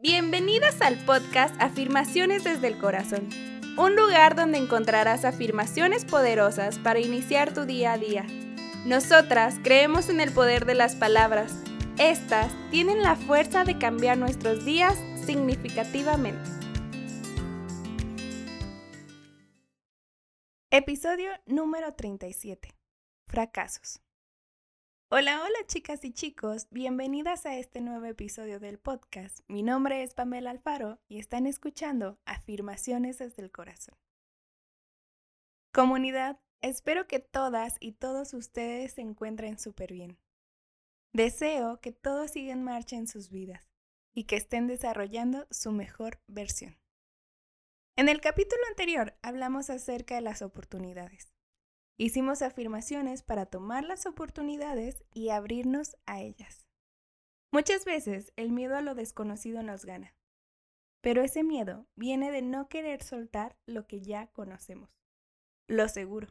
Bienvenidas al podcast Afirmaciones desde el Corazón, un lugar donde encontrarás afirmaciones poderosas para iniciar tu día a día. Nosotras creemos en el poder de las palabras. Estas tienen la fuerza de cambiar nuestros días significativamente. Episodio número 37. Fracasos. Hola, hola chicas y chicos, bienvenidas a este nuevo episodio del podcast. Mi nombre es Pamela Alfaro y están escuchando Afirmaciones desde el Corazón. Comunidad, espero que todas y todos ustedes se encuentren súper bien. Deseo que todo siga en marcha en sus vidas y que estén desarrollando su mejor versión. En el capítulo anterior hablamos acerca de las oportunidades. Hicimos afirmaciones para tomar las oportunidades y abrirnos a ellas. Muchas veces el miedo a lo desconocido nos gana, pero ese miedo viene de no querer soltar lo que ya conocemos, lo seguro.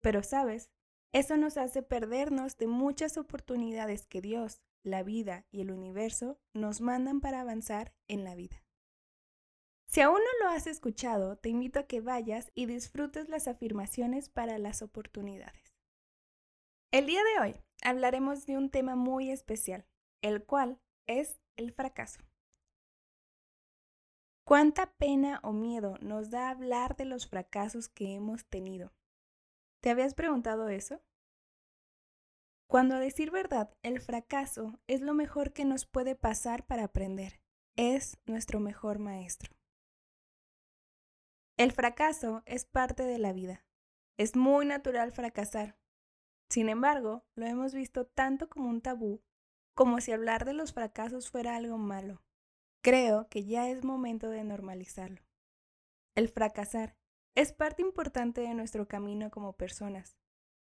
Pero sabes, eso nos hace perdernos de muchas oportunidades que Dios, la vida y el universo nos mandan para avanzar en la vida. Si aún no lo has escuchado, te invito a que vayas y disfrutes las afirmaciones para las oportunidades. El día de hoy hablaremos de un tema muy especial, el cual es el fracaso. ¿Cuánta pena o miedo nos da hablar de los fracasos que hemos tenido? ¿Te habías preguntado eso? Cuando a decir verdad, el fracaso es lo mejor que nos puede pasar para aprender. Es nuestro mejor maestro. El fracaso es parte de la vida. Es muy natural fracasar. Sin embargo, lo hemos visto tanto como un tabú, como si hablar de los fracasos fuera algo malo. Creo que ya es momento de normalizarlo. El fracasar es parte importante de nuestro camino como personas.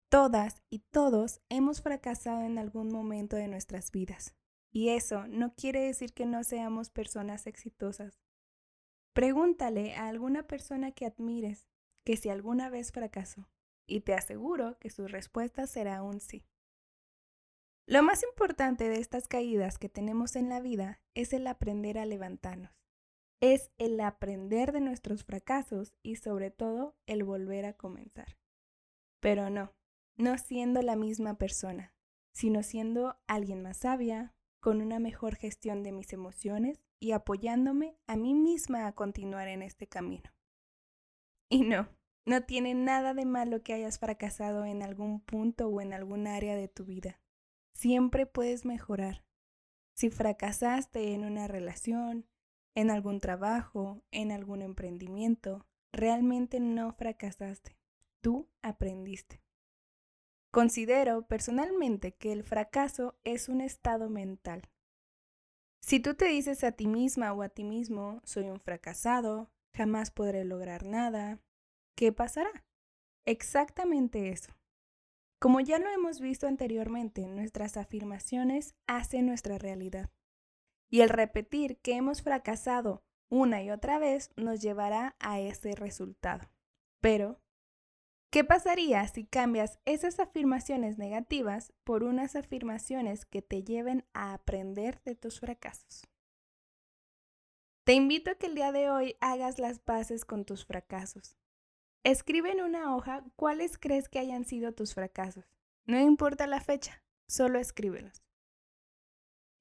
Todas y todos hemos fracasado en algún momento de nuestras vidas. Y eso no quiere decir que no seamos personas exitosas. Pregúntale a alguna persona que admires que si alguna vez fracasó y te aseguro que su respuesta será un sí. Lo más importante de estas caídas que tenemos en la vida es el aprender a levantarnos. Es el aprender de nuestros fracasos y sobre todo el volver a comenzar. Pero no, no siendo la misma persona, sino siendo alguien más sabia, con una mejor gestión de mis emociones y apoyándome a mí misma a continuar en este camino. Y no, no tiene nada de malo que hayas fracasado en algún punto o en algún área de tu vida. Siempre puedes mejorar. Si fracasaste en una relación, en algún trabajo, en algún emprendimiento, realmente no fracasaste. Tú aprendiste. Considero personalmente que el fracaso es un estado mental si tú te dices a ti misma o a ti mismo, soy un fracasado, jamás podré lograr nada, ¿qué pasará? Exactamente eso. Como ya lo hemos visto anteriormente, nuestras afirmaciones hacen nuestra realidad. Y el repetir que hemos fracasado una y otra vez nos llevará a ese resultado. Pero ¿Qué pasaría si cambias esas afirmaciones negativas por unas afirmaciones que te lleven a aprender de tus fracasos? Te invito a que el día de hoy hagas las paces con tus fracasos. Escribe en una hoja cuáles crees que hayan sido tus fracasos. No importa la fecha, solo escríbelos.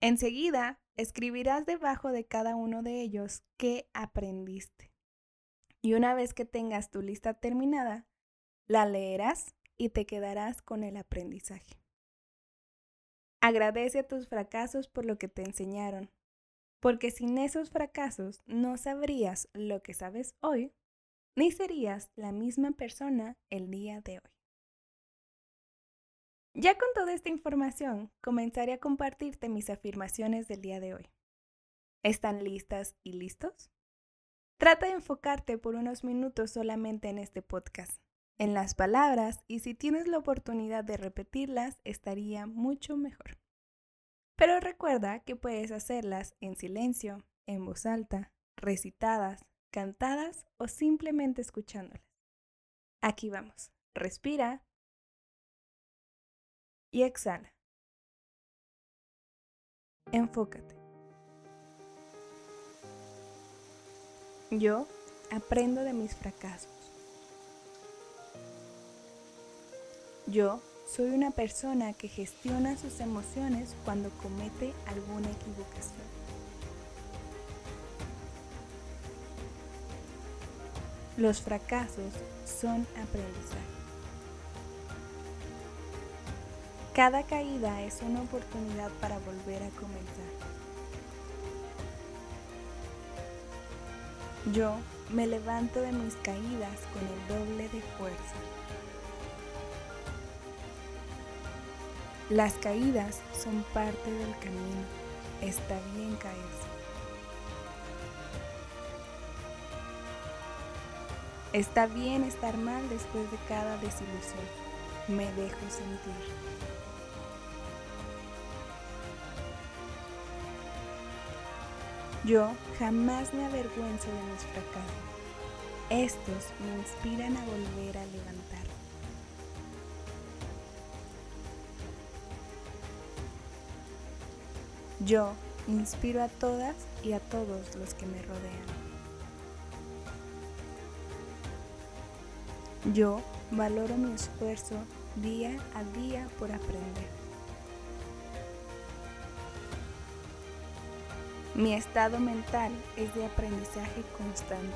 Enseguida, escribirás debajo de cada uno de ellos qué aprendiste. Y una vez que tengas tu lista terminada, la leerás y te quedarás con el aprendizaje. Agradece a tus fracasos por lo que te enseñaron, porque sin esos fracasos no sabrías lo que sabes hoy, ni serías la misma persona el día de hoy. Ya con toda esta información, comenzaré a compartirte mis afirmaciones del día de hoy. ¿Están listas y listos? Trata de enfocarte por unos minutos solamente en este podcast en las palabras y si tienes la oportunidad de repetirlas estaría mucho mejor. Pero recuerda que puedes hacerlas en silencio, en voz alta, recitadas, cantadas o simplemente escuchándolas. Aquí vamos. Respira y exhala. Enfócate. Yo aprendo de mis fracasos. Yo soy una persona que gestiona sus emociones cuando comete alguna equivocación. Los fracasos son aprendizaje. Cada caída es una oportunidad para volver a comenzar. Yo me levanto de mis caídas con el doble de fuerza. Las caídas son parte del camino. Está bien caerse. Está bien estar mal después de cada desilusión. Me dejo sentir. Yo jamás me avergüenzo de mis fracasos. Estos me inspiran a volver a levantar. Yo inspiro a todas y a todos los que me rodean. Yo valoro mi esfuerzo día a día por aprender. Mi estado mental es de aprendizaje constante.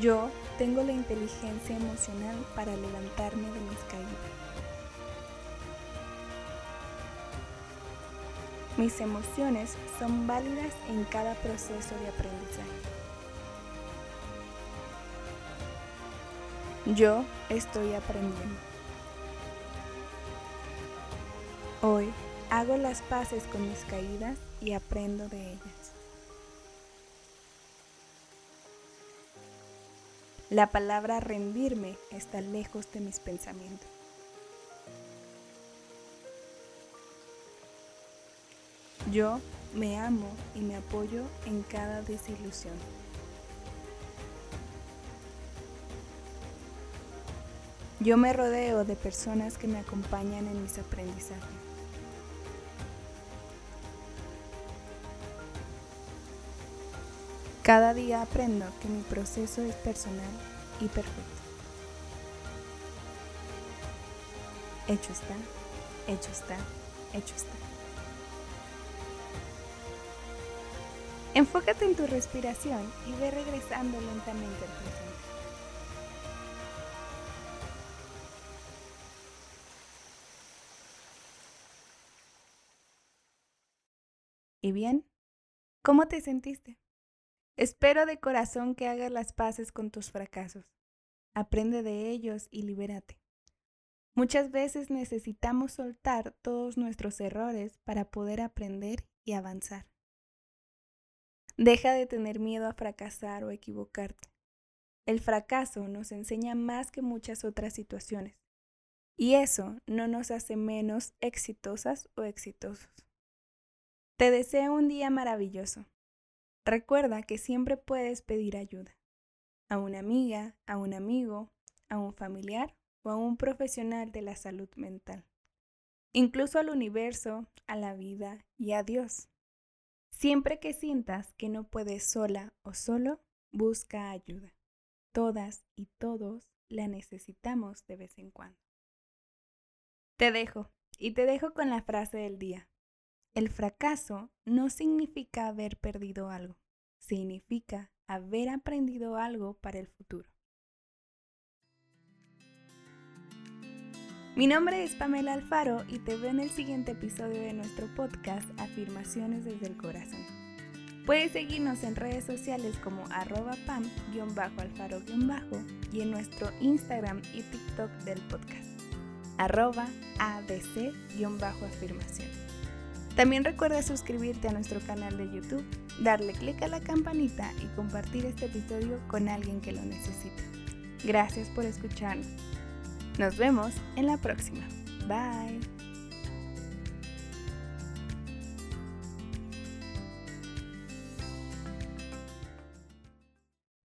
Yo tengo la inteligencia emocional para levantarme de mis caídas. Mis emociones son válidas en cada proceso de aprendizaje. Yo estoy aprendiendo. Hoy Hago las paces con mis caídas y aprendo de ellas. La palabra rendirme está lejos de mis pensamientos. Yo me amo y me apoyo en cada desilusión. Yo me rodeo de personas que me acompañan en mis aprendizajes. Cada día aprendo que mi proceso es personal y perfecto. Hecho está, hecho está, hecho está. Enfócate en tu respiración y ve regresando lentamente al presente. ¿Y bien? ¿Cómo te sentiste? Espero de corazón que hagas las paces con tus fracasos. Aprende de ellos y libérate. Muchas veces necesitamos soltar todos nuestros errores para poder aprender y avanzar. Deja de tener miedo a fracasar o equivocarte. El fracaso nos enseña más que muchas otras situaciones, y eso no nos hace menos exitosas o exitosos. Te deseo un día maravilloso. Recuerda que siempre puedes pedir ayuda. A una amiga, a un amigo, a un familiar o a un profesional de la salud mental. Incluso al universo, a la vida y a Dios. Siempre que sientas que no puedes sola o solo, busca ayuda. Todas y todos la necesitamos de vez en cuando. Te dejo y te dejo con la frase del día. El fracaso no significa haber perdido algo, significa haber aprendido algo para el futuro. Mi nombre es Pamela Alfaro y te veo en el siguiente episodio de nuestro podcast Afirmaciones desde el Corazón. Puedes seguirnos en redes sociales como arroba pam-alfaro- y en nuestro Instagram y TikTok del podcast, arroba adc-afirmación. También recuerda suscribirte a nuestro canal de YouTube, darle clic a la campanita y compartir este episodio con alguien que lo necesite. Gracias por escucharnos. Nos vemos en la próxima. Bye.